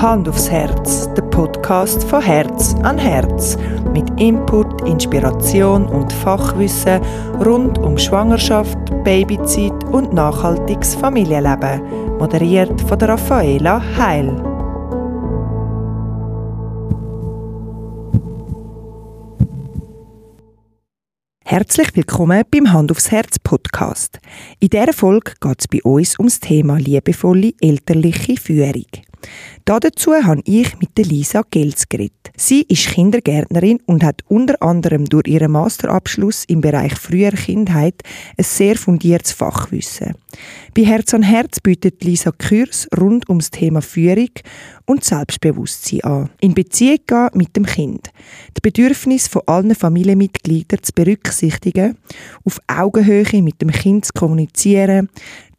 Hand aufs Herz, der Podcast von Herz an Herz. Mit Input, Inspiration und Fachwissen rund um Schwangerschaft, Babyzeit und nachhaltiges Familienleben. Moderiert von der Raffaela Heil. Herzlich willkommen beim Hand aufs Herz Podcast. In dieser Folge geht es bei uns ums Thema liebevolle elterliche Führung. Dazu habe ich mit Lisa Gelz geredet. Sie ist Kindergärtnerin und hat unter anderem durch ihren Masterabschluss im Bereich früher Kindheit ein sehr fundiertes Fachwissen. Bei Herz an Herz bietet Lisa Kurs rund ums Thema Führung und Selbstbewusstsein an. In Beziehung gehen mit dem Kind. Die Bedürfnisse von allen Familienmitgliedern zu berücksichtigen, auf Augenhöhe mit dem Kind zu kommunizieren,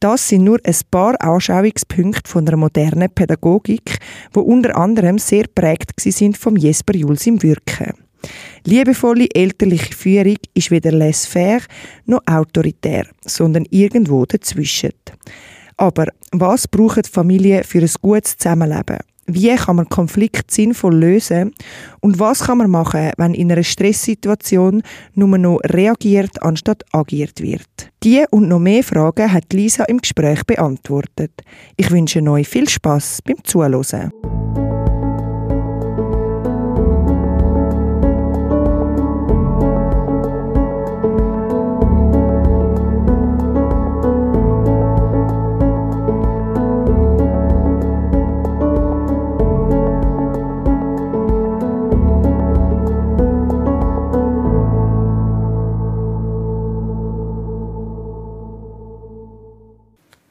das sind nur ein paar Anschauungspunkte von einer modernen Pädagogik, wo unter anderem sehr prägt sind vom Jesper Jules im Wirken. Liebevolle elterliche Führung ist weder laissez-faire noch autoritär, sondern irgendwo dazwischen. Aber was braucht Familie für ein gutes Zusammenleben? Wie kann man Konflikt sinnvoll lösen? Und was kann man machen, wenn in einer Stresssituation nur noch reagiert, anstatt agiert wird? Die und noch mehr Fragen hat Lisa im Gespräch beantwortet. Ich wünsche euch viel Spaß beim Zuhören.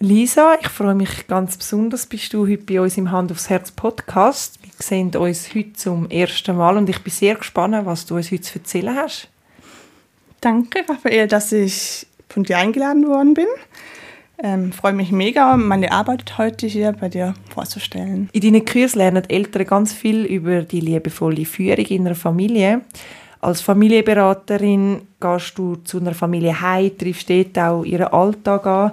Lisa, ich freue mich ganz besonders, bist du heute bei uns im Hand aufs Herz Podcast. Wir sehen uns heute zum ersten Mal und ich bin sehr gespannt, was du uns heute zu erzählen hast. Danke, Raphael, dass ich von dir eingeladen worden bin. Ähm, freue mich mega, meine Arbeit heute hier bei dir vorzustellen. In deinen Kursen lernen Eltern ganz viel über die liebevolle Führung in einer Familie. Als Familienberaterin gehst du zu einer Familie heim, triffst dort auch ihren Alltag an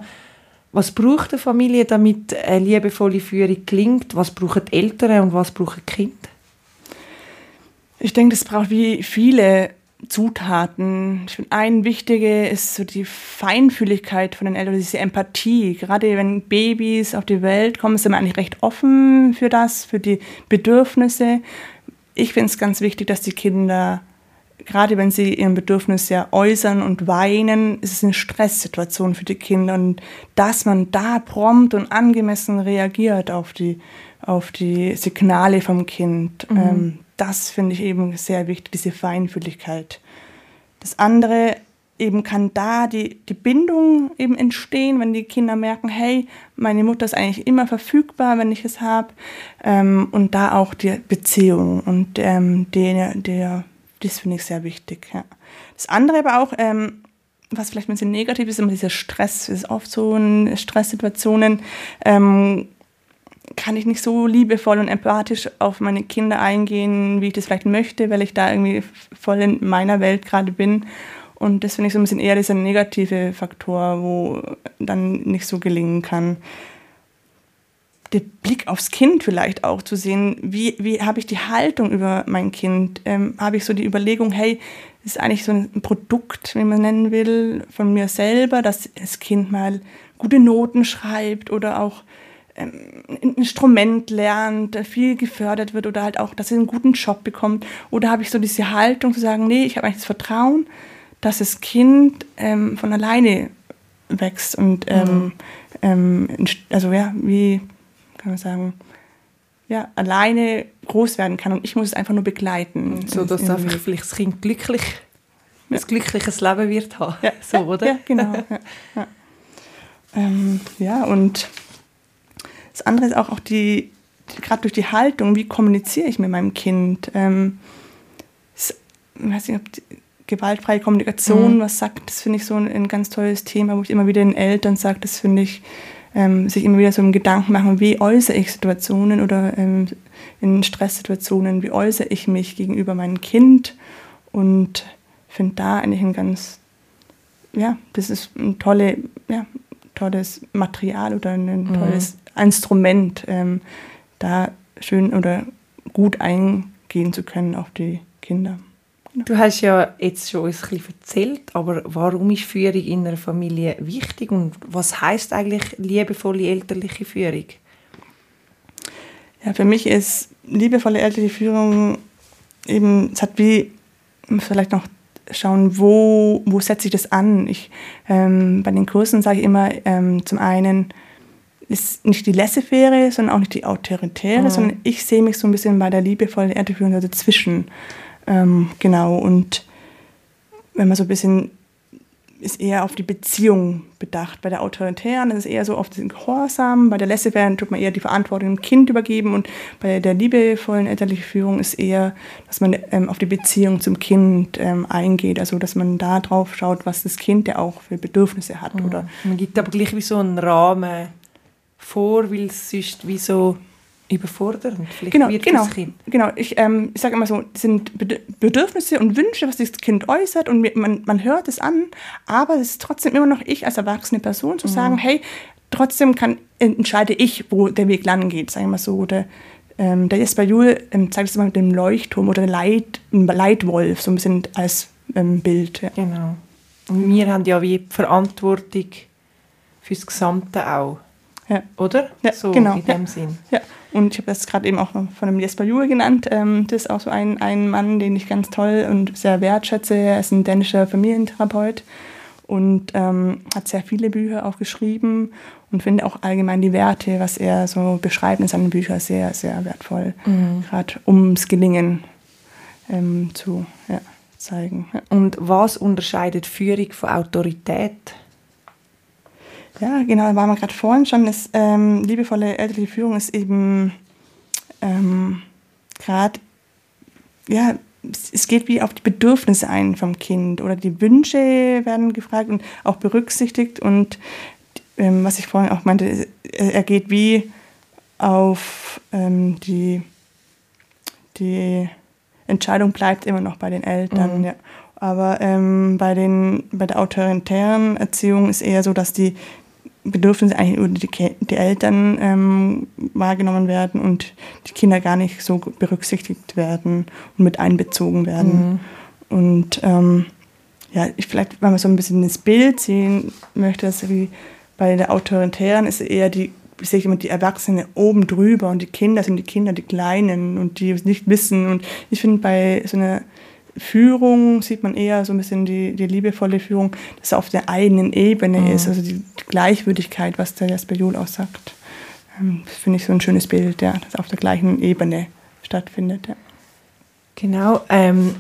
was braucht eine Familie, damit eine liebevolle Führung gelingt? Was brauchen die Eltern und was brauchen die Kinder? Ich denke, es braucht wie viele Zutaten. Ich finde, ein wichtiger ist so die Feinfühligkeit von den Eltern, diese Empathie. Gerade wenn Babys auf die Welt kommen, sind wir eigentlich recht offen für das, für die Bedürfnisse. Ich finde es ganz wichtig, dass die Kinder gerade wenn sie ihren Bedürfnis ja äußern und weinen, ist es eine Stresssituation für die Kinder und dass man da prompt und angemessen reagiert auf die, auf die Signale vom Kind, mhm. ähm, das finde ich eben sehr wichtig, diese Feinfühligkeit. Das andere eben kann da die, die Bindung eben entstehen, wenn die Kinder merken, hey, meine Mutter ist eigentlich immer verfügbar, wenn ich es habe. Ähm, und da auch die Beziehung und ähm, der, der das finde ich sehr wichtig. Ja. Das andere aber auch, ähm, was vielleicht ein bisschen negativ ist, immer dieser Stress. Es ist oft so in Stresssituationen, ähm, kann ich nicht so liebevoll und empathisch auf meine Kinder eingehen, wie ich das vielleicht möchte, weil ich da irgendwie voll in meiner Welt gerade bin. Und das finde ich so ein bisschen eher dieser negative Faktor, wo dann nicht so gelingen kann der Blick aufs Kind vielleicht auch zu sehen, wie, wie habe ich die Haltung über mein Kind? Ähm, habe ich so die Überlegung, hey, das ist eigentlich so ein Produkt, wie man nennen will, von mir selber, dass das Kind mal gute Noten schreibt oder auch ähm, ein Instrument lernt, viel gefördert wird oder halt auch, dass es einen guten Job bekommt. Oder habe ich so diese Haltung zu sagen, nee, ich habe eigentlich das Vertrauen, dass das Kind ähm, von alleine wächst und ähm, mhm. ähm, also ja, wie kann man sagen, ja, alleine groß werden kann und ich muss es einfach nur begleiten. So, dass einfach vielleicht das Kind glücklich, ja. ein glückliches Leben wird haben. Ja, so, oder? Ja, genau. ja, ja. Ähm, ja, und das andere ist auch, auch die, gerade durch die Haltung, wie kommuniziere ich mit meinem Kind? Ähm, ich weiß nicht, ob die, gewaltfreie Kommunikation mhm. was sagt, das finde ich so ein, ein, ganz tolles Thema, wo ich immer wieder den Eltern sage, das finde ich ähm, sich immer wieder so einen Gedanken machen, wie äußere ich Situationen oder ähm, in Stresssituationen, wie äußere ich mich gegenüber meinem Kind und finde da eigentlich ein ganz, ja, das ist ein tolle, ja, tolles Material oder ein mhm. tolles Instrument, ähm, da schön oder gut eingehen zu können auf die Kinder. Du hast ja jetzt schon uns ein bisschen erzählt, aber warum ist Führung in einer Familie wichtig und was heißt eigentlich liebevolle elterliche Führung? Ja, für mich ist liebevolle elterliche Führung eben, es hat wie, vielleicht noch schauen, wo, wo setze ich das an. Ich, ähm, bei den Kursen sage ich immer, ähm, zum einen ist nicht die laissez-faire, sondern auch nicht die autoritäre, mhm. sondern ich sehe mich so ein bisschen bei der liebevollen elterlichen Führung dazwischen. Ähm, genau, und wenn man so ein bisschen ist eher auf die Beziehung bedacht. Bei der Autoritären ist es eher so auf den Gehorsam, bei der laissez tut man eher die Verantwortung dem Kind übergeben und bei der liebevollen elterlichen Führung ist eher, dass man ähm, auf die Beziehung zum Kind ähm, eingeht, also dass man da drauf schaut, was das Kind ja auch für Bedürfnisse hat. Mhm. Oder man gibt aber gleich wie so einen Rahmen vor, weil es ist wie so überfordernd vielleicht genau, wird genau, Kind. Genau, ich, ähm, ich sage immer so, das sind Bedürfnisse und Wünsche, was das Kind äußert und man, man hört es an, aber es ist trotzdem immer noch ich als erwachsene Person zu mhm. sagen, hey, trotzdem kann, entscheide ich, wo der Weg lang geht, sagen wir mal so. Oder ähm, der Jesper Juhl ähm, zeigt es immer mit dem Leuchtturm oder Leit, Leitwolf, so ein bisschen als ähm, Bild. Ja. Genau. Und wir haben ja wie Verantwortung fürs Gesamte auch. Ja. Oder? Ja, so genau. in dem ja. Sinn. Ja. Und ich habe das gerade eben auch von dem Jesper Juhl genannt. Ähm, das ist auch so ein, ein Mann, den ich ganz toll und sehr wertschätze. Er ist ein dänischer Familientherapeut und ähm, hat sehr viele Bücher auch geschrieben und finde auch allgemein die Werte, was er so beschreibt in seinen Büchern, sehr, sehr wertvoll. Mhm. Gerade ums Gelingen ähm, zu ja, zeigen. Ja. Und was unterscheidet Führung von Autorität? Ja, genau, da waren wir gerade vorhin schon. Das, ähm, liebevolle elterliche Führung ist eben ähm, gerade, ja, es geht wie auf die Bedürfnisse ein vom Kind oder die Wünsche werden gefragt und auch berücksichtigt. Und ähm, was ich vorhin auch meinte, er geht wie auf ähm, die, die Entscheidung bleibt immer noch bei den Eltern. Mhm. Ja. Aber ähm, bei, den, bei der autoritären Erziehung ist eher so, dass die Bedürfnisse eigentlich über die, die Eltern ähm, wahrgenommen werden und die Kinder gar nicht so berücksichtigt werden und mit einbezogen werden. Mhm. Und ähm, ja, ich vielleicht, wenn man so ein bisschen das Bild sehen möchte, dass wie bei der Autoritären ist eher die, ich sehe immer die Erwachsenen oben drüber und die Kinder sind die Kinder, die Kleinen und die es nicht wissen. Und ich finde bei so einer Führung sieht man eher so ein bisschen die, die liebevolle Führung, dass auf der eigenen Ebene mhm. ist, also die Gleichwürdigkeit, was der Jasper Juhl auch sagt. Ähm, das finde ich so ein schönes Bild, ja, das auf der gleichen Ebene stattfindet. Ja. Genau. Ähm,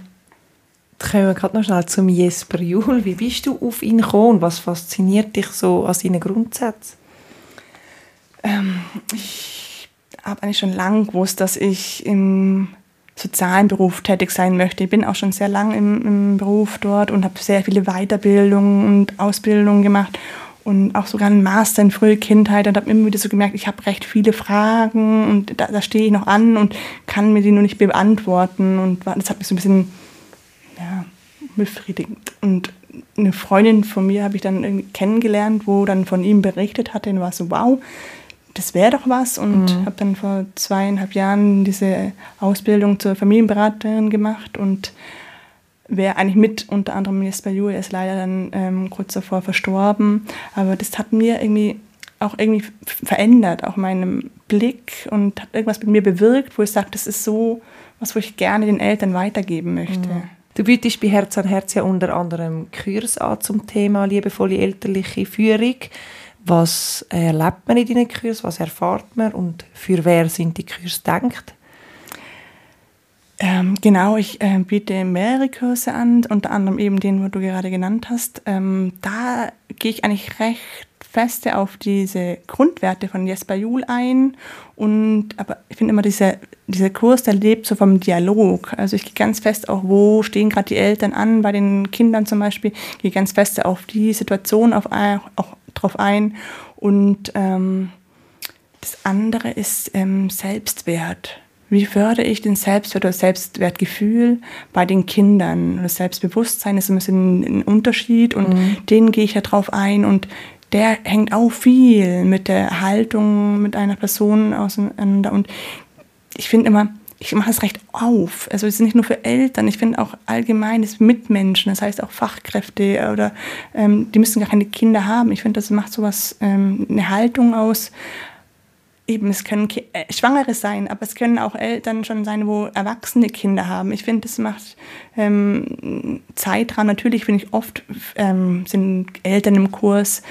kommen wir gerade noch schnell zum Jesper Juhl. Wie bist du auf ihn gekommen? Was fasziniert dich so an seinen Grundsätzen? Ähm, ich habe eigentlich schon lange gewusst, dass ich im sozialen Beruf tätig sein möchte. Ich bin auch schon sehr lange im, im Beruf dort und habe sehr viele Weiterbildungen und Ausbildungen gemacht und auch sogar einen Master in frühe Kindheit und habe immer wieder so gemerkt, ich habe recht viele Fragen und da, da stehe ich noch an und kann mir die nur nicht beantworten und das hat mich so ein bisschen ja, befriedigt. Und eine Freundin von mir habe ich dann irgendwie kennengelernt, wo dann von ihm berichtet hatte und war so, wow, das wäre doch was und mhm. habe dann vor zweieinhalb Jahren diese Ausbildung zur Familienberaterin gemacht und wäre eigentlich mit unter anderem Jesper Juhl, er ist leider dann ähm, kurz davor verstorben, aber das hat mir irgendwie auch irgendwie verändert, auch meinen Blick und hat irgendwas mit mir bewirkt, wo ich sage, das ist so was, wo ich gerne den Eltern weitergeben möchte. Mhm. Du bietest bei Herz an Herz ja unter anderem Kurs an zum Thema liebevolle elterliche Führung. Was erlebt man in deinen Kursen? Was erfahrt man? Und für wer sind die Kurse gedacht? Ähm, genau, ich äh, biete mehrere Kurse an, unter anderem eben den, wo du gerade genannt hast. Ähm, da gehe ich eigentlich recht feste auf diese Grundwerte von Jesper Juhl ein. Und, aber ich finde immer, diese, dieser Kurs, der lebt so vom Dialog. Also ich gehe ganz fest auch, wo stehen gerade die Eltern an, bei den Kindern zum Beispiel, gehe ganz fest auf die Situation auf, auch drauf ein. Und ähm, das andere ist ähm, Selbstwert. Wie fördere ich den Selbstwert oder Selbstwertgefühl bei den Kindern? Das Selbstbewusstsein ist ein bisschen ein Unterschied und mhm. den gehe ich ja drauf ein und der hängt auch viel mit der Haltung mit einer Person auseinander und ich finde immer, ich mache es recht auf. Also es ist nicht nur für Eltern, ich finde auch allgemein das Mitmenschen, das heißt auch Fachkräfte oder ähm, die müssen gar keine Kinder haben. Ich finde, das macht sowas ähm, eine Haltung aus. Eben, es können Ki äh, Schwangere sein, aber es können auch Eltern schon sein, wo erwachsene Kinder haben. Ich finde, das macht ähm, Zeit dran. Natürlich finde ich oft ähm, sind Eltern im Kurs,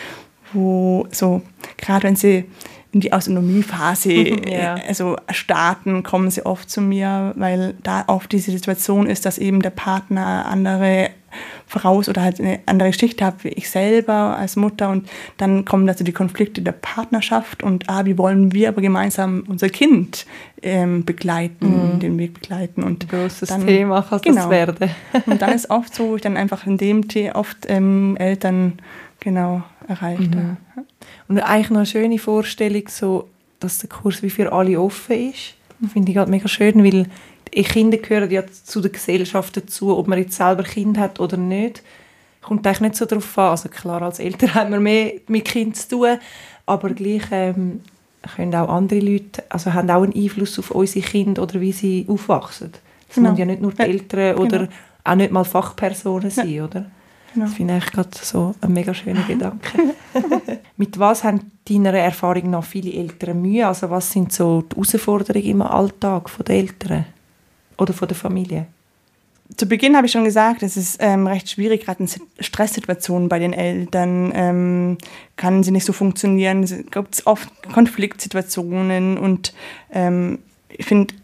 wo so, gerade wenn sie in die Autonomiephase ja. also starten, kommen sie oft zu mir, weil da oft diese Situation ist, dass eben der Partner andere voraus oder halt eine andere Schicht hat wie ich selber als Mutter und dann kommen also die Konflikte der Partnerschaft und ah, wie wollen wir aber gemeinsam unser Kind ähm, begleiten, mhm. den Weg begleiten und großes dann, Thema kann genau. das werden. und dann ist oft so, ich dann einfach in dem Thema oft ähm, Eltern genau erreicht. Mhm. Und eigentlich noch eine schöne Vorstellung, so, dass der Kurs wie für alle offen ist. Das finde ich halt mega schön, weil Kinder gehören ja zu der Gesellschaft dazu, ob man jetzt selber Kind hat oder nicht. Kommt eigentlich nicht so darauf an. Also klar, als Eltern haben wir mehr mit Kind zu tun, aber gleich ähm, können auch andere Leute, also haben auch einen Einfluss auf unsere Kinder oder wie sie aufwachsen. Das genau. müssen ja nicht nur die Eltern oder genau. auch nicht mal Fachpersonen sein, ja. oder? Genau. Das finde ich gerade so ein mega schöner Gedanke. Mit was haben deiner Erfahrung nach viele Eltern Mühe? Also was sind so die Herausforderungen im Alltag der Eltern oder von der Familie? Zu Beginn habe ich schon gesagt, es ist ähm, recht schwierig, gerade in Stresssituationen bei den Eltern ähm, kann sie nicht so funktionieren. Es gibt oft Konfliktsituationen und ähm, ich finde,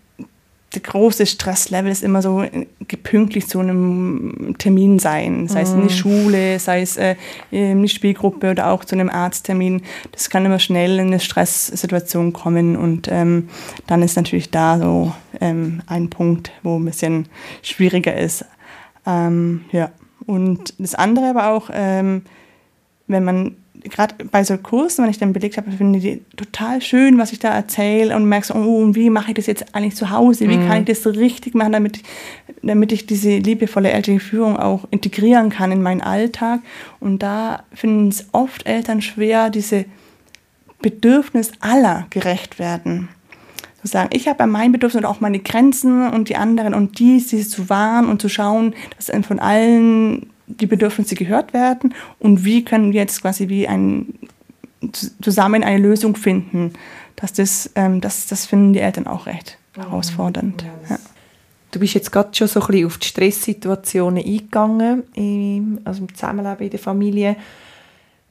der große Stresslevel ist immer so gepünktlich zu einem Termin sein, sei es in die mhm. Schule, sei es äh, in die Spielgruppe oder auch zu einem Arzttermin. Das kann immer schnell in eine Stresssituation kommen und ähm, dann ist natürlich da so ähm, ein Punkt, wo ein bisschen schwieriger ist. Ähm, ja. Und das andere aber auch, ähm, wenn man gerade bei so Kursen, wenn ich dann belegt habe, finde ich die total schön, was ich da erzähle und merke so, oh, und wie mache ich das jetzt eigentlich zu Hause? Wie mhm. kann ich das so richtig machen, damit, damit ich diese liebevolle elterliche Führung auch integrieren kann in meinen Alltag? Und da finden es oft Eltern schwer, diese Bedürfnis aller gerecht werden. Zu sagen, ich habe mein Bedürfnis und auch meine Grenzen und die anderen und dies, dieses zu wahren und zu schauen, dass von allen die Bedürfnisse gehört werden und wie können wir jetzt quasi wie ein, zusammen eine Lösung finden. Dass das, ähm, das, das finden die Eltern auch recht herausfordernd. Ja, Du bist jetzt gerade schon so ein bisschen auf die Stresssituationen eingegangen, im, also im Zusammenleben in der Familie.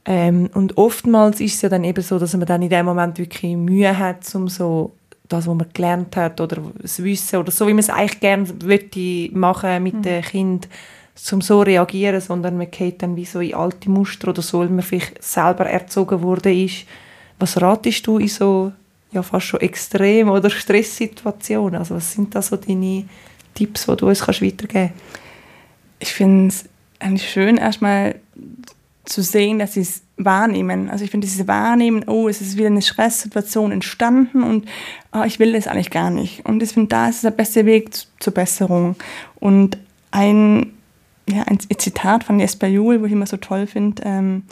Ähm, und oftmals ist es ja dann eben so, dass man dann in dem Moment wirklich Mühe hat, um so das, was man gelernt hat oder das Wissen oder so, wie man es eigentlich gerne machen mit mhm. dem Kind zum so reagieren, sondern man geht dann wie so in alte Muster oder so, weil man vielleicht selber erzogen worden ist. Was ratest du in so ja, fast schon extrem oder Stresssituationen? Also was sind da so deine Tipps, die du uns kannst weitergeben? Ich finde es eigentlich schön, erstmal zu sehen, dass sie es wahrnehmen. Also ich finde dieses Wahrnehmen, oh, es ist wieder eine Stresssituation entstanden und oh, ich will das eigentlich gar nicht. Und ich finde, da ist der beste Weg zur Besserung. Und ein ja, ein Zitat von Jesper Juhl, wo ich immer so toll finde, ähm,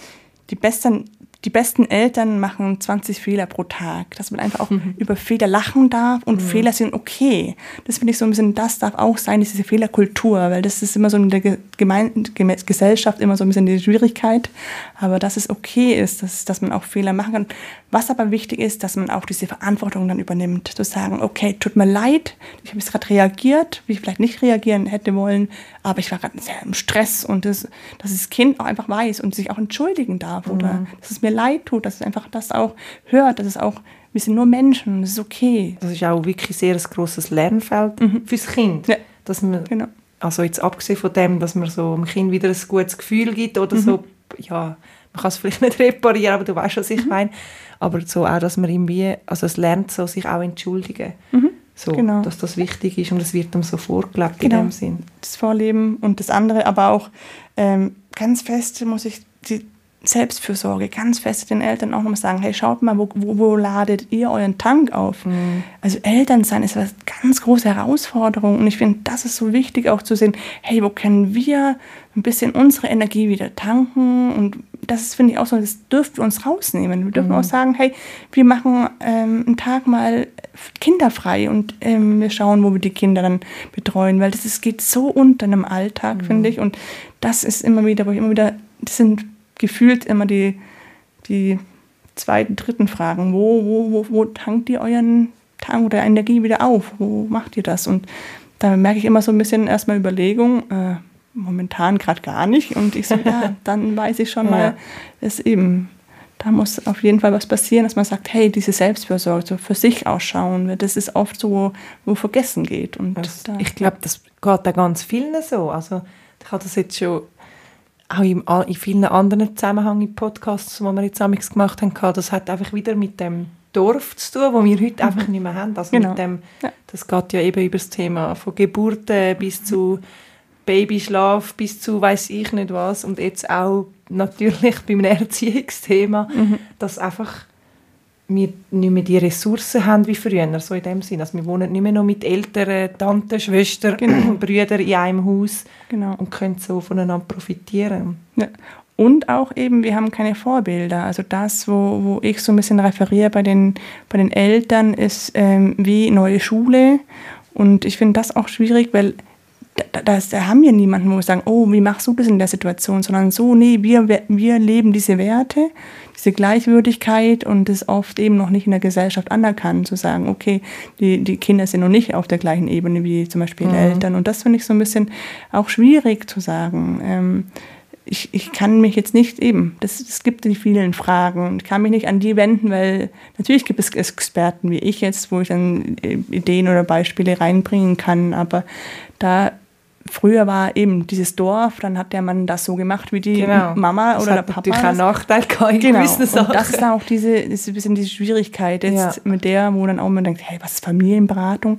die besten die besten Eltern machen 20 Fehler pro Tag, dass man einfach auch mhm. über Fehler lachen darf und mhm. Fehler sind okay. Das finde ich so ein bisschen, das darf auch sein, diese Fehlerkultur, weil das ist immer so in der Gemein Gesellschaft immer so ein bisschen die Schwierigkeit, aber dass es okay ist, dass, dass man auch Fehler machen kann. Was aber wichtig ist, dass man auch diese Verantwortung dann übernimmt, zu sagen, okay, tut mir leid, ich habe jetzt gerade reagiert, wie ich vielleicht nicht reagieren hätte wollen, aber ich war gerade sehr im Stress und das, dass das Kind auch einfach weiß und sich auch entschuldigen darf mhm. oder dass es mir leid tut, dass es einfach das auch hört, dass es auch, wir sind nur Menschen, das ist okay. Das ist auch wirklich sehr ein grosses Lernfeld mhm. fürs Kind. Ja. Dass man, genau. Also jetzt abgesehen von dem, dass man so dem Kind wieder ein gutes Gefühl gibt oder mhm. so, ja, man kann es vielleicht nicht reparieren, aber du weißt, was ich mhm. meine. Aber so auch, dass man irgendwie, also es lernt so, sich auch entschuldigen. Mhm. So, genau. dass das wichtig ist und es wird ihm so vorgelebt genau. in dem Sinn. Das Vorleben und das andere, aber auch ähm, ganz fest muss ich die Selbstfürsorge ganz fest den Eltern auch nochmal sagen, hey, schaut mal, wo, wo, wo ladet ihr euren Tank auf? Mhm. Also Elternsein ist eine ganz große Herausforderung und ich finde, das ist so wichtig auch zu sehen, hey, wo können wir ein bisschen unsere Energie wieder tanken und das ist, finde ich, auch so, das dürfen wir uns rausnehmen. Wir dürfen mhm. auch sagen, hey, wir machen ähm, einen Tag mal kinderfrei und ähm, wir schauen, wo wir die Kinder dann betreuen, weil das ist, geht so unter im Alltag, mhm. finde ich. Und das ist immer wieder, wo ich immer wieder, das sind gefühlt immer die, die zweiten, dritten Fragen. Wo, wo, wo, wo tankt ihr euren Tank oder Energie wieder auf? Wo macht ihr das? Und da merke ich immer so ein bisschen erstmal Überlegung, äh, momentan gerade gar nicht. Und ich so, ja, dann weiß ich schon ja. mal, dass eben, da muss auf jeden Fall was passieren, dass man sagt, hey, diese Selbstfürsorge, so für sich ausschauen, das ist oft so, wo vergessen geht. Und das, da, ich glaube, das geht da ganz vielen so. Also ich habe das jetzt schon auch in, in vielen anderen Zusammenhängen Podcasts, die wir jetzt amigs gemacht haben, das hat einfach wieder mit dem Dorf zu tun, wo wir heute mhm. einfach nicht mehr haben. Also genau. mit dem. Das geht ja eben über das Thema von Geburten bis zu Babyschlaf, bis zu weiß ich nicht was und jetzt auch natürlich beim Erziehungsthema, mhm. dass einfach wir nicht mehr die Ressourcen haben wie früher, so in dem Sinn. Also wir wohnen nicht mehr noch mit Eltern, Tanten, Schwestern, genau. Brüdern in einem Haus genau. und können so voneinander profitieren. Ja. Und auch eben, wir haben keine Vorbilder. Also das, wo, wo ich so ein bisschen referiere bei den, bei den Eltern, ist ähm, wie neue Schule. Und ich finde das auch schwierig, weil da, da, da, haben wir niemanden, wo wir sagen, oh, wie machst du das in der Situation, sondern so, nee, wir, wir leben diese Werte, diese Gleichwürdigkeit und ist oft eben noch nicht in der Gesellschaft anerkannt, zu sagen, okay, die, die Kinder sind noch nicht auf der gleichen Ebene wie zum Beispiel mhm. Eltern. Und das finde ich so ein bisschen auch schwierig zu sagen. Ähm, ich, ich kann mich jetzt nicht eben, das, es gibt die vielen Fragen, ich kann mich nicht an die wenden, weil natürlich gibt es Experten wie ich jetzt, wo ich dann äh, Ideen oder Beispiele reinbringen kann, aber da früher war eben dieses Dorf, dann hat der Mann das so gemacht wie die genau. Mama das oder der Papa. Natürlich ein Nachteil in genau. Und das ist dann auch diese, ist ein bisschen diese Schwierigkeit jetzt ja. mit der, wo dann auch man denkt, hey, was ist Familienberatung?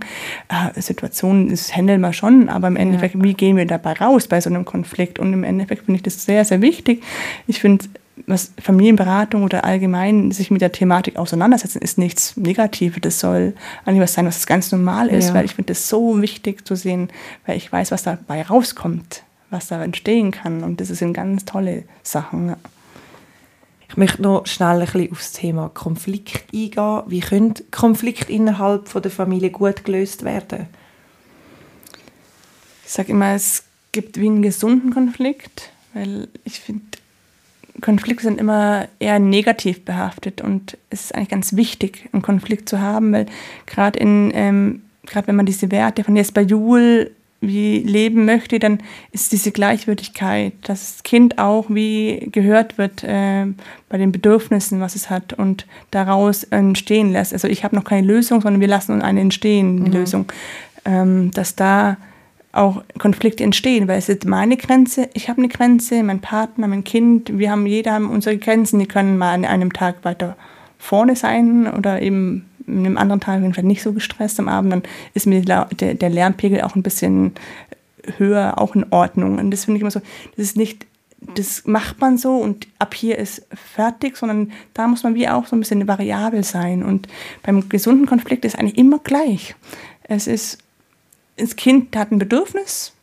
Äh, Situation, das handeln wir schon, aber im Endeffekt, ja. wie gehen wir dabei raus bei so einem Konflikt? Und im Endeffekt finde ich das sehr, sehr wichtig. Ich finde was Familienberatung oder allgemein sich mit der Thematik auseinandersetzen, ist nichts Negatives. Das soll eigentlich was sein, was ganz normal ist, ja. weil ich finde es so wichtig zu sehen, weil ich weiß, was dabei rauskommt, was da entstehen kann. Und das sind ganz tolle Sachen. Ja. Ich möchte noch schnell ein bisschen aufs Thema Konflikt eingehen. Wie können Konflikte innerhalb von der Familie gut gelöst werden? Ich sage immer, es gibt wie einen gesunden Konflikt, weil ich finde, Konflikte sind immer eher negativ behaftet und es ist eigentlich ganz wichtig, einen Konflikt zu haben, weil gerade in ähm, gerade wenn man diese Werte von Jesper Juhl wie leben möchte, dann ist diese Gleichwürdigkeit, dass das Kind auch wie gehört wird äh, bei den Bedürfnissen, was es hat und daraus entstehen lässt. Also ich habe noch keine Lösung, sondern wir lassen eine entstehen, die mhm. Lösung. Ähm, dass da auch Konflikte entstehen, weil es ist meine Grenze, ich habe eine Grenze, mein Partner, mein Kind, wir haben jeder haben unsere Grenzen, die können mal an einem Tag weiter vorne sein oder eben an einem anderen Tag, vielleicht nicht so gestresst am Abend, dann ist mir der, der Lärmpegel auch ein bisschen höher, auch in Ordnung. Und das finde ich immer so, das ist nicht, das macht man so und ab hier ist fertig, sondern da muss man wie auch so ein bisschen variabel sein. Und beim gesunden Konflikt ist eigentlich immer gleich. Es ist das Kind hat ein Bedürfnis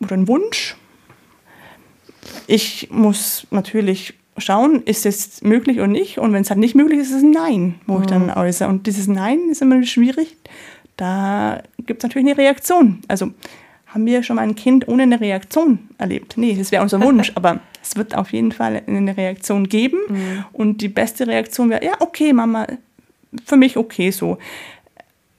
oder einen Wunsch. Ich muss natürlich schauen, ist es möglich oder nicht. Und wenn es halt nicht möglich ist, ist es ein Nein, wo mhm. ich dann mhm. äußere. Und dieses Nein ist immer schwierig. Da gibt es natürlich eine Reaktion. Also haben wir schon mal ein Kind ohne eine Reaktion erlebt? Nee, das wäre unser Wunsch, aber es wird auf jeden Fall eine Reaktion geben. Mhm. Und die beste Reaktion wäre, ja, okay, Mama, für mich okay so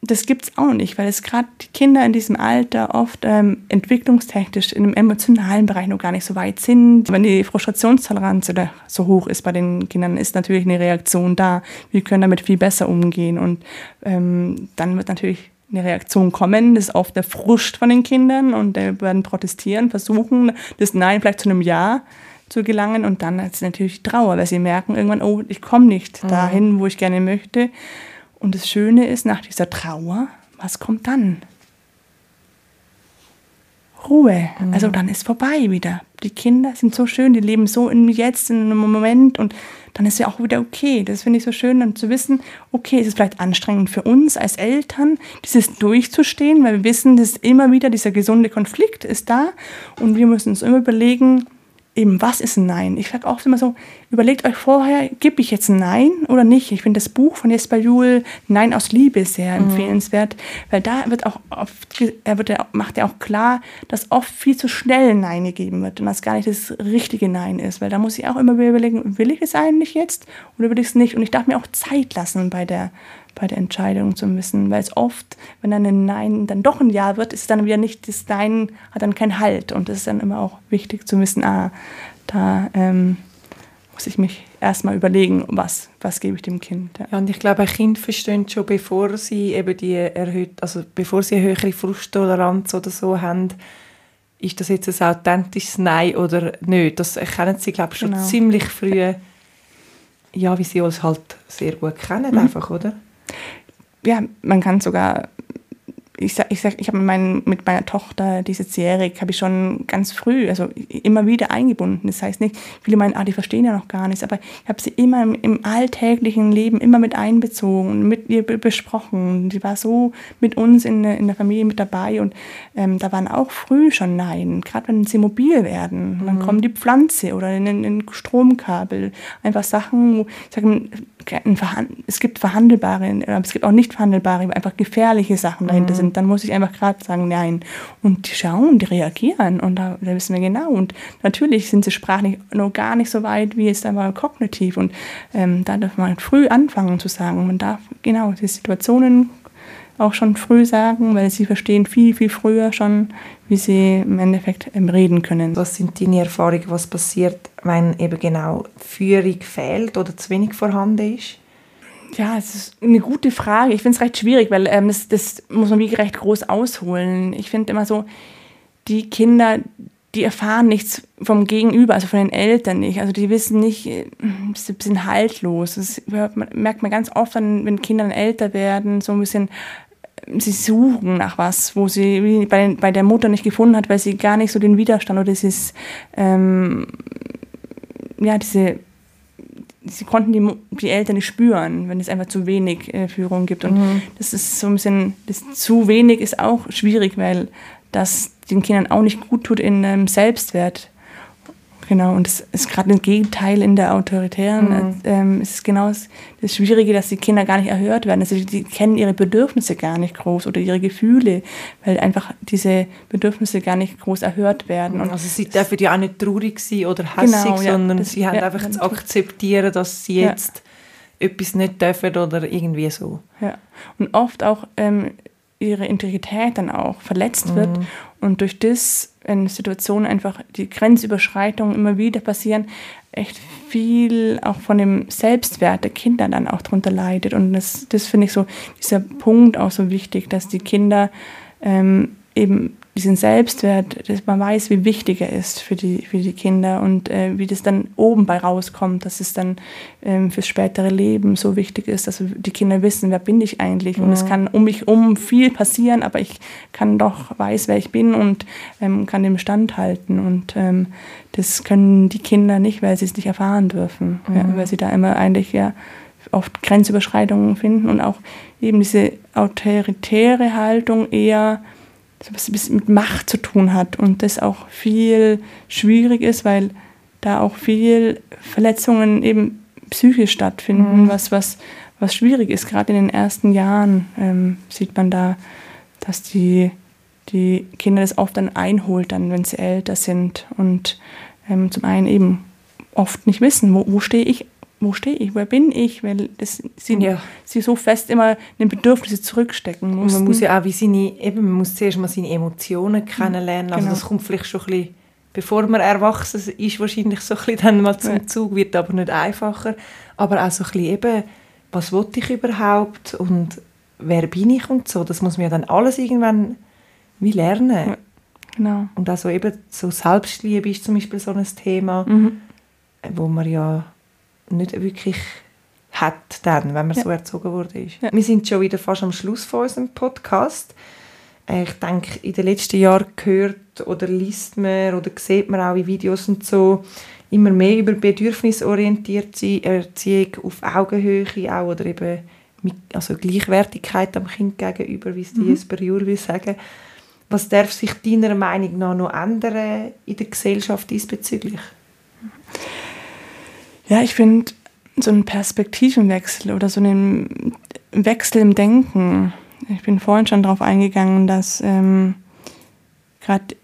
das gibt es auch nicht, weil es gerade die Kinder in diesem Alter oft ähm, entwicklungstechnisch in dem emotionalen Bereich noch gar nicht so weit sind. Wenn die Frustrationstoleranz oder so hoch ist bei den Kindern, ist natürlich eine Reaktion da. Wir können damit viel besser umgehen und ähm, dann wird natürlich eine Reaktion kommen. Das ist oft der Frust von den Kindern und die werden protestieren, versuchen, das Nein vielleicht zu einem Ja zu gelangen und dann ist natürlich Trauer, weil sie merken irgendwann, oh, ich komme nicht mhm. dahin, wo ich gerne möchte. Und das Schöne ist, nach dieser Trauer, was kommt dann? Ruhe. Mhm. Also dann ist vorbei wieder. Die Kinder sind so schön, die leben so im Jetzt, in einem Moment und dann ist ja auch wieder okay. Das finde ich so schön, dann zu wissen, okay, es ist vielleicht anstrengend für uns als Eltern, dieses durchzustehen, weil wir wissen, dass immer wieder dieser gesunde Konflikt ist da und wir müssen uns immer überlegen, eben, was ist ein Nein? Ich sage auch immer so, überlegt euch vorher, gebe ich jetzt ein Nein oder nicht? Ich finde das Buch von Jesper Juhl, Nein aus Liebe, sehr mhm. empfehlenswert, weil da wird auch oft, er wird, macht er auch klar, dass oft viel zu schnell ein Nein gegeben wird und das gar nicht das richtige Nein ist, weil da muss ich auch immer überlegen, will ich es eigentlich jetzt oder will ich es nicht? Und ich darf mir auch Zeit lassen bei der bei der Entscheidung zu müssen, weil es oft, wenn dann ein Nein dann doch ein Ja wird, ist dann wieder nicht das Nein, hat dann keinen Halt und das ist dann immer auch wichtig zu wissen, ah, da ähm, muss ich mich erstmal überlegen, was, was gebe ich dem Kind. Ja. ja. und ich glaube, ein Kind versteht schon, bevor sie eben die erhöht, also bevor sie eine höhere Frusttoleranz oder so haben, ist das jetzt ein authentisches Nein oder nicht. Das erkennen sie, glaube ich, schon genau. ziemlich früh, ja, wie sie uns halt sehr gut kennen, mhm. einfach, oder? Ja, man kann sogar ich sag, ich, sag, ich habe mit, mit meiner Tochter, die ist jetzt jährig, habe ich schon ganz früh, also immer wieder eingebunden. Das heißt nicht, viele meinen, ah, die verstehen ja noch gar nichts, aber ich habe sie immer im, im, alltäglichen Leben immer mit einbezogen und mit ihr besprochen. Sie war so mit uns in, in der Familie mit dabei und ähm, da waren auch früh schon Nein, gerade wenn sie mobil werden. Mhm. Dann kommen die Pflanze oder in ein Stromkabel, einfach Sachen, wo ich sage, es gibt verhandelbare, aber es gibt auch nicht verhandelbare, einfach gefährliche Sachen dahinter mhm. sind, dann muss ich einfach gerade sagen, nein. Und die schauen, die reagieren und da, da, wissen wir genau. Und natürlich sind sie sprachlich noch gar nicht so weit, wie es aber kognitiv. Und ähm, da darf man früh anfangen zu sagen. Man darf genau die Situationen auch schon früh sagen, weil sie verstehen viel, viel früher schon, wie sie im Endeffekt ähm, reden können. Was sind deine Erfahrungen, was passiert, wenn eben genau Führung fehlt oder zu wenig vorhanden ist? Ja, es ist eine gute Frage. Ich finde es recht schwierig, weil ähm, das, das muss man wie recht groß ausholen. Ich finde immer so, die Kinder, die erfahren nichts vom Gegenüber, also von den Eltern nicht. Also die wissen nicht, äh, sie sind haltlos. Das merkt man ganz oft, wenn Kinder älter werden, so ein bisschen sie suchen nach was, wo sie bei, bei der Mutter nicht gefunden hat, weil sie gar nicht so den Widerstand oder dieses, ähm, ja, diese, sie konnten die, die Eltern nicht spüren, wenn es einfach zu wenig äh, Führung gibt. Und mhm. das ist so ein bisschen, das zu wenig ist auch schwierig, weil das den Kindern auch nicht gut tut in ähm, Selbstwert. Genau, und das ist gerade ein Gegenteil in der autoritären. Mhm. Ähm, es ist genau das, das, Schwierige, dass die Kinder gar nicht erhört werden. Also die, die, kennen ihre Bedürfnisse gar nicht groß oder ihre Gefühle, weil einfach diese Bedürfnisse gar nicht groß erhört werden. Und also sie dürfen ja auch nicht traurig sein oder hässig, genau, ja, sondern das, sie haben ja, einfach zu akzeptieren, dass sie jetzt ja. etwas nicht dürfen oder irgendwie so. Ja, und oft auch ähm, ihre Integrität dann auch verletzt wird. Mhm. Und durch das, wenn Situationen einfach die Grenzüberschreitungen immer wieder passieren, echt viel auch von dem Selbstwert der Kinder dann auch darunter leidet. Und das, das finde ich so, dieser Punkt auch so wichtig, dass die Kinder ähm, eben diesen Selbstwert, dass man weiß, wie wichtig er ist für die, für die Kinder und äh, wie das dann oben bei rauskommt, dass es dann ähm, fürs spätere Leben so wichtig ist, dass die Kinder wissen, wer bin ich eigentlich. Mhm. Und es kann um mich um viel passieren, aber ich kann doch weiß, wer ich bin und ähm, kann dem standhalten. Und ähm, das können die Kinder nicht, weil sie es nicht erfahren dürfen, mhm. ja, weil sie da immer eigentlich ja oft Grenzüberschreitungen finden und auch eben diese autoritäre Haltung eher so was mit Macht zu tun hat und das auch viel schwierig ist, weil da auch viel Verletzungen eben psychisch stattfinden, mhm. was, was, was schwierig ist. Gerade in den ersten Jahren ähm, sieht man da, dass die, die Kinder das oft dann einholt, dann, wenn sie älter sind und ähm, zum einen eben oft nicht wissen, wo, wo stehe ich wo stehe ich, wer bin ich, weil das, sie, ja. sie so fest immer in Bedürfnisse zurückstecken muss. Man muss ja auch wie seine, eben, man muss zuerst mal seine Emotionen kennenlernen, also genau. das kommt vielleicht schon ein bisschen, bevor man erwachsen ist, wahrscheinlich so ein bisschen dann mal zum ja. Zug, wird aber nicht einfacher, aber auch so ein bisschen eben, was will ich überhaupt und wer bin ich und so, das muss man ja dann alles irgendwann wie lernen. Ja. Genau. Und also eben so Selbstliebe ist zum Beispiel so ein Thema, mhm. wo man ja nicht wirklich hat, dann, wenn man ja. so erzogen wurde. Ja. Wir sind schon wieder fast am Schluss von unserem Podcast. Äh, ich denke, in den letzten Jahren gehört oder liest man oder sieht man auch in Videos und so immer mehr über bedürfnisorientierte Erziehung auf Augenhöhe auch oder eben mit, also Gleichwertigkeit am Kind gegenüber, wie es die mhm. Jesper Jur will sagen. Was darf sich deiner Meinung nach noch ändern in der Gesellschaft diesbezüglich? Ja, ich finde so einen Perspektivenwechsel oder so einen Wechsel im Denken. Ich bin vorhin schon darauf eingegangen, dass ähm, gerade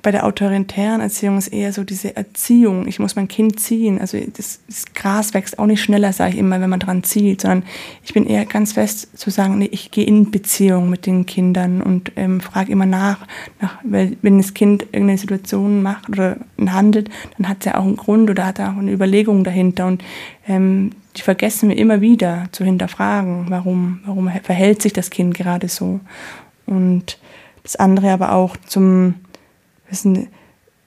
bei der autoritären Erziehung ist eher so diese Erziehung. Ich muss mein Kind ziehen. Also das, das Gras wächst auch nicht schneller, sage ich immer, wenn man dran zieht, sondern ich bin eher ganz fest zu sagen, nee, ich gehe in Beziehung mit den Kindern und ähm, frage immer nach, nach, wenn das Kind irgendeine Situation macht oder handelt, dann hat es ja auch einen Grund oder hat auch eine Überlegung dahinter und ähm, die vergessen wir immer wieder zu hinterfragen, warum, warum verhält sich das Kind gerade so. Und das andere aber auch zum wissen,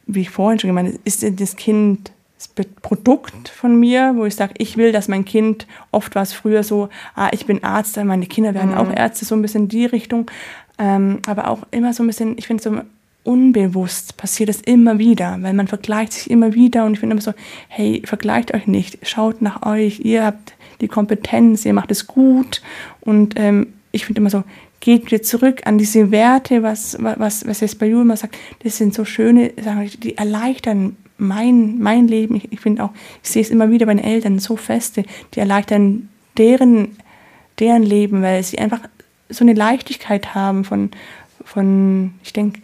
wie ich vorhin schon gemeint habe, ist das Kind das Produkt von mir, wo ich sage, ich will, dass mein Kind, oft war es früher so, ah, ich bin Arzt, meine Kinder werden mhm. auch Ärzte, so ein bisschen in die Richtung. Ähm, aber auch immer so ein bisschen, ich finde so unbewusst passiert das immer wieder, weil man vergleicht sich immer wieder und ich finde immer so, hey, vergleicht euch nicht, schaut nach euch, ihr habt die Kompetenz, ihr macht es gut und ähm, ich finde immer so, geht wieder zurück an diese Werte, was, was, was Jesper Juhl immer sagt, das sind so schöne Sachen, die erleichtern mein, mein Leben. Ich, ich finde auch, ich sehe es immer wieder bei den Eltern, so feste, die erleichtern deren, deren Leben, weil sie einfach so eine Leichtigkeit haben von, von ich denke,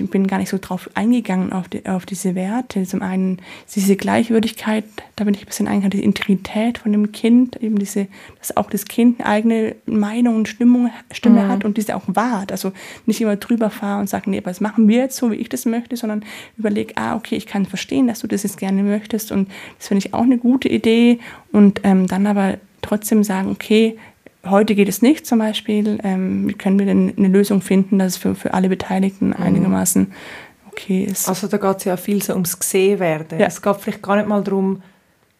ich bin gar nicht so drauf eingegangen auf, die, auf diese Werte. Zum einen diese Gleichwürdigkeit, da bin ich ein bisschen eingegangen, die Integrität von dem Kind, eben diese, dass auch das Kind eine eigene Meinung und Stimmung, Stimme mhm. hat und diese auch wahrt. Also nicht immer drüber fahren und sagen, nee, aber das machen wir jetzt so, wie ich das möchte, sondern überleg, ah, okay, ich kann verstehen, dass du das jetzt gerne möchtest und das finde ich auch eine gute Idee und ähm, dann aber trotzdem sagen, okay, heute geht es nicht zum Beispiel. Ähm, wie können wir denn eine Lösung finden, dass es für, für alle Beteiligten mhm. einigermaßen okay ist? Also da geht es ja viel so ums Gesehen-Werden. Ja. Es geht vielleicht gar nicht mal darum,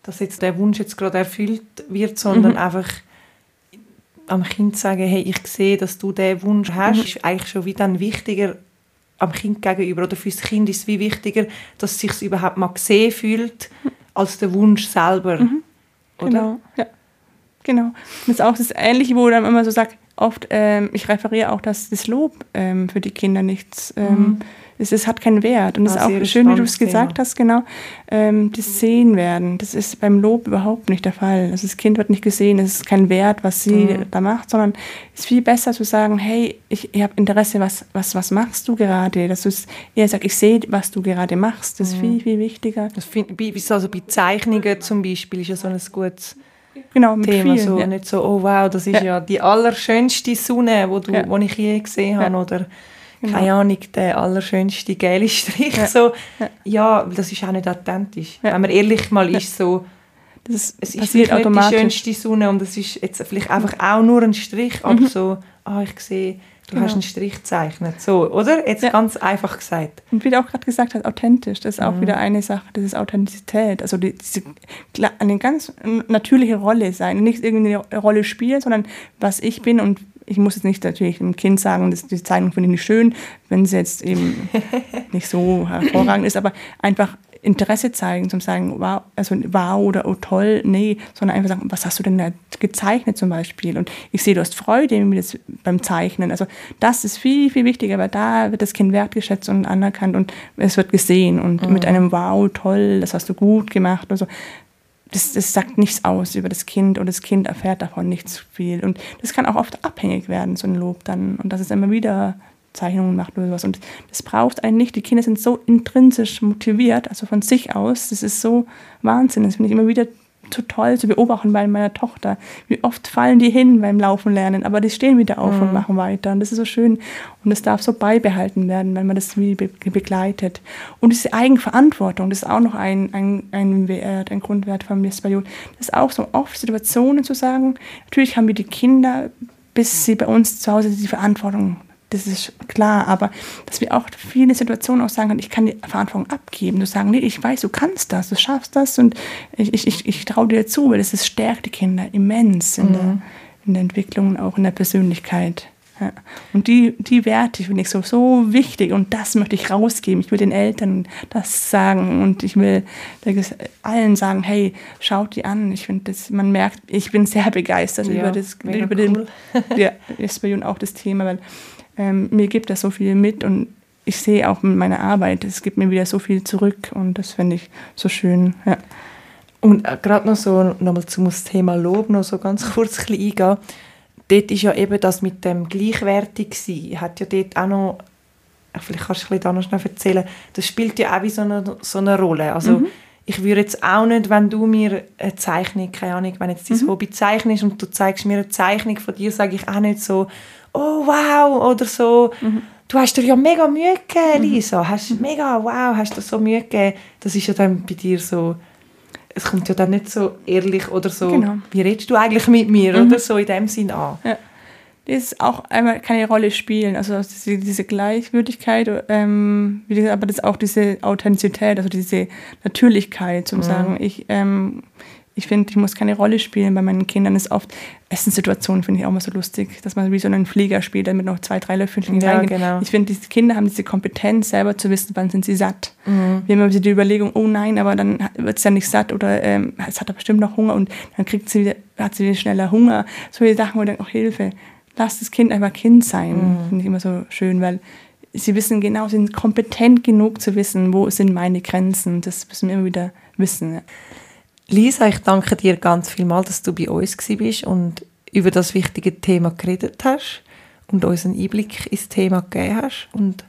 dass jetzt der Wunsch jetzt gerade erfüllt wird, sondern mhm. einfach am Kind sagen, hey, ich sehe, dass du diesen Wunsch hast, mhm. ist eigentlich schon wie dann wichtiger am Kind gegenüber oder für das Kind ist es wie wichtiger, dass es sich überhaupt mal gesehen fühlt, als der Wunsch selber. Mhm. Oder? Genau, ja. Genau. Das ist auch das Ähnliche, wo dann immer so sagt, oft, ähm, ich referiere auch, dass das Lob ähm, für die Kinder nichts, ähm, mhm. es, es, hat keinen Wert. Und das ist auch schön, wie du es gesagt hast, genau, ähm, das Sehen werden. Das ist beim Lob überhaupt nicht der Fall. Also das Kind wird nicht gesehen, es ist kein Wert, was sie mhm. da macht, sondern es ist viel besser zu sagen, hey, ich, ich habe Interesse, was, was, was machst du gerade? Dass du eher sagst, ich sehe, was du gerade machst. Das ist mhm. viel, viel wichtiger. Das find, also bei Zeichnungen zum Beispiel ist ja so ein gutes genau, mit Thema. Vielen, so, ja. Nicht so, oh wow, das ist ja, ja die allerschönste Sonne, wo, du, ja. wo ich je gesehen habe. Oder genau. keine Ahnung, der allerschönste gelbe Strich. Ja. So, ja. das ist auch nicht authentisch. Wenn man ehrlich mal ist, so, das es ist nicht die schönste Sonne und es ist jetzt vielleicht einfach auch nur ein Strich, aber mhm. so, ah, ich sehe Du genau. hast einen Strich gezeichnet, so, oder? Jetzt ja. ganz einfach gesagt. Und wie du auch gerade gesagt hast, authentisch, das ist mhm. auch wieder eine Sache, das ist Authentizität. Also die, diese, eine ganz natürliche Rolle sein, nicht irgendeine Rolle spielen, sondern was ich bin und ich muss jetzt nicht natürlich dem Kind sagen, dass die Zeichnung finde ich nicht schön, wenn sie jetzt eben nicht so hervorragend ist, aber einfach Interesse zeigen, zum sagen, wow, also wow oder oh toll, nee, sondern einfach sagen, was hast du denn da gezeichnet zum Beispiel? Und ich sehe, du hast Freude beim Zeichnen. Also das ist viel, viel wichtiger, weil da wird das Kind wertgeschätzt und anerkannt und es wird gesehen und mhm. mit einem wow, toll, das hast du gut gemacht oder so. Das, das, sagt nichts aus über das Kind und das Kind erfährt davon nichts viel. Und das kann auch oft abhängig werden, so ein Lob dann. Und das ist immer wieder Zeichnungen macht oder sowas. Und das braucht einen nicht. Die Kinder sind so intrinsisch motiviert, also von sich aus. Das ist so Wahnsinn. Das finde ich immer wieder so toll zu beobachten bei meiner Tochter. Wie oft fallen die hin beim Laufen lernen, aber die stehen wieder auf mhm. und machen weiter. Und das ist so schön. Und das darf so beibehalten werden, wenn man das wie be begleitet. Und diese Eigenverantwortung, das ist auch noch ein, ein, ein Wert, ein Grundwert von Miss Bayot. Das ist auch so oft Situationen zu sagen, natürlich haben wir die Kinder, bis sie bei uns zu Hause die Verantwortung das ist klar, aber dass wir auch viele Situationen auch sagen können, ich kann die Verantwortung abgeben. Du sagen, nee, ich weiß, du kannst das, du schaffst das und ich, ich, ich, ich traue dir zu, weil das ist, stärkt die Kinder immens in, mhm. der, in der Entwicklung und auch in der Persönlichkeit. Ja. Und die, die Werte finde ich so, so wichtig und das möchte ich rausgeben. Ich will den Eltern das sagen und ich will allen sagen, hey, schaut die an. Ich finde, man merkt, ich bin sehr begeistert ja, über das, über cool. den, ja, auch das Thema, weil ähm, mir gibt das so viel mit und ich sehe auch mit meiner Arbeit, es gibt mir wieder so viel zurück und das finde ich so schön. Ja. Und äh, gerade noch so, nochmal zum Thema Lob noch so ganz kurz eingehen dort ist ja eben das mit dem gleichwertig sein, hat ja dort auch noch, vielleicht kannst du da noch schnell erzählen, das spielt ja auch wie so eine, so eine Rolle. Also mhm. Ich würde jetzt auch nicht, wenn du mir eine Zeichnung, keine Ahnung, wenn jetzt dein mhm. Hobby zeichnest und du zeigst mir eine Zeichnung von dir, sage ich auch nicht so, oh wow, oder so, mhm. du hast dir ja mega Mühe gegeben, mhm. Lisa, hast mega, wow, hast dir so Mühe gegeben. Das ist ja dann bei dir so, es kommt ja dann nicht so ehrlich oder so, genau. wie redest du eigentlich mit mir mhm. oder so in dem Sinn an. Ja. Das auch einmal keine Rolle spielen, also diese, diese Gleichwürdigkeit, ähm, aber das auch diese Authentizität, also diese Natürlichkeit, zum mhm. sagen, ich ähm, ich finde, ich muss keine Rolle spielen. Bei meinen Kindern ist oft Essenssituationen, finde ich auch mal so lustig, dass man wie so einen Flieger spielt, damit noch zwei, drei Löffelchen ja, reingehen. Genau. Ich finde, diese Kinder haben diese Kompetenz, selber zu wissen, wann sind sie satt. Mhm. Wir haben immer die Überlegung, oh nein, aber dann wird es ja nicht satt oder ähm, es hat er bestimmt noch Hunger und dann kriegt sie wieder, hat sie wieder schneller Hunger. So viele Sachen, wo ich denke, oh Hilfe, lass das Kind einfach Kind sein. Mhm. Finde ich immer so schön, weil sie wissen genau, sie sind kompetent genug zu wissen, wo sind meine Grenzen. Das müssen wir immer wieder wissen. Ja. Lisa, ich danke dir ganz vielmals, dass du bei uns bist und über das wichtige Thema geredet hast und uns einen Einblick ins Thema gegeben hast und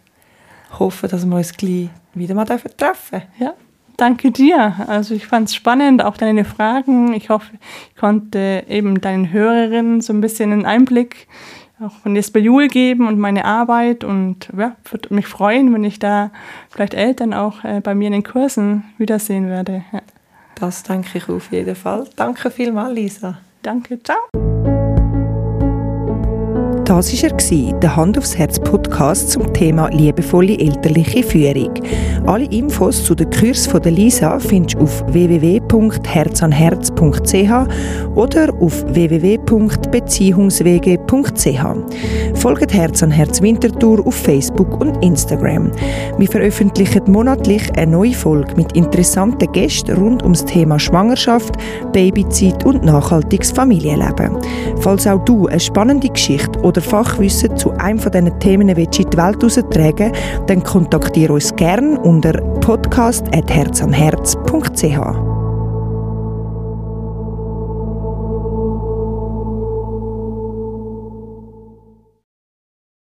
hoffe, dass wir uns gleich wieder mal treffen dürfen. Ja, danke dir. Also ich fand es spannend, auch deine Fragen. Ich hoffe, ich konnte eben deinen Hörerinnen so ein bisschen einen Einblick auch von Jul geben und meine Arbeit und ja, würde mich freuen, wenn ich da vielleicht Eltern auch äh, bei mir in den Kursen wiedersehen werde. Ja. Das denke ich auf jeden Fall. Danke vielmals, Lisa. Danke, ciao. Das war er, der Hand aufs Herz Podcast zum Thema liebevolle elterliche Führung. Alle Infos zu den Kurs von der Lisa findest du auf www.herzanherz.ch oder auf www.beziehungswege.ch. Folgt Herz an Herz Winterthur auf Facebook und Instagram. Wir veröffentlichen monatlich eine neue Folge mit interessanten Gästen rund ums Thema Schwangerschaft, Babyzeit und nachhaltiges Familienleben. Falls auch du eine spannende Geschichte oder Fachwissen zu einem von diesen Themen in die Welt heraustragen dann kontaktiere uns gerne unter podcast.herzamherz.ch.